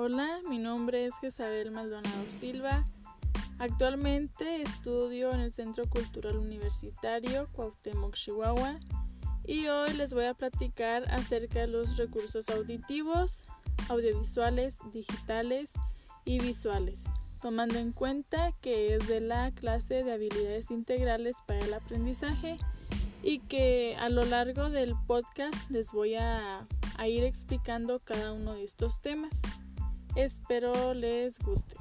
Hola, mi nombre es Jezabel Maldonado Silva. Actualmente estudio en el Centro Cultural Universitario Cuauhtémoc, Chihuahua, y hoy les voy a platicar acerca de los recursos auditivos, audiovisuales, digitales y visuales, tomando en cuenta que es de la clase de habilidades integrales para el aprendizaje y que a lo largo del podcast les voy a, a ir explicando cada uno de estos temas. Espero les guste.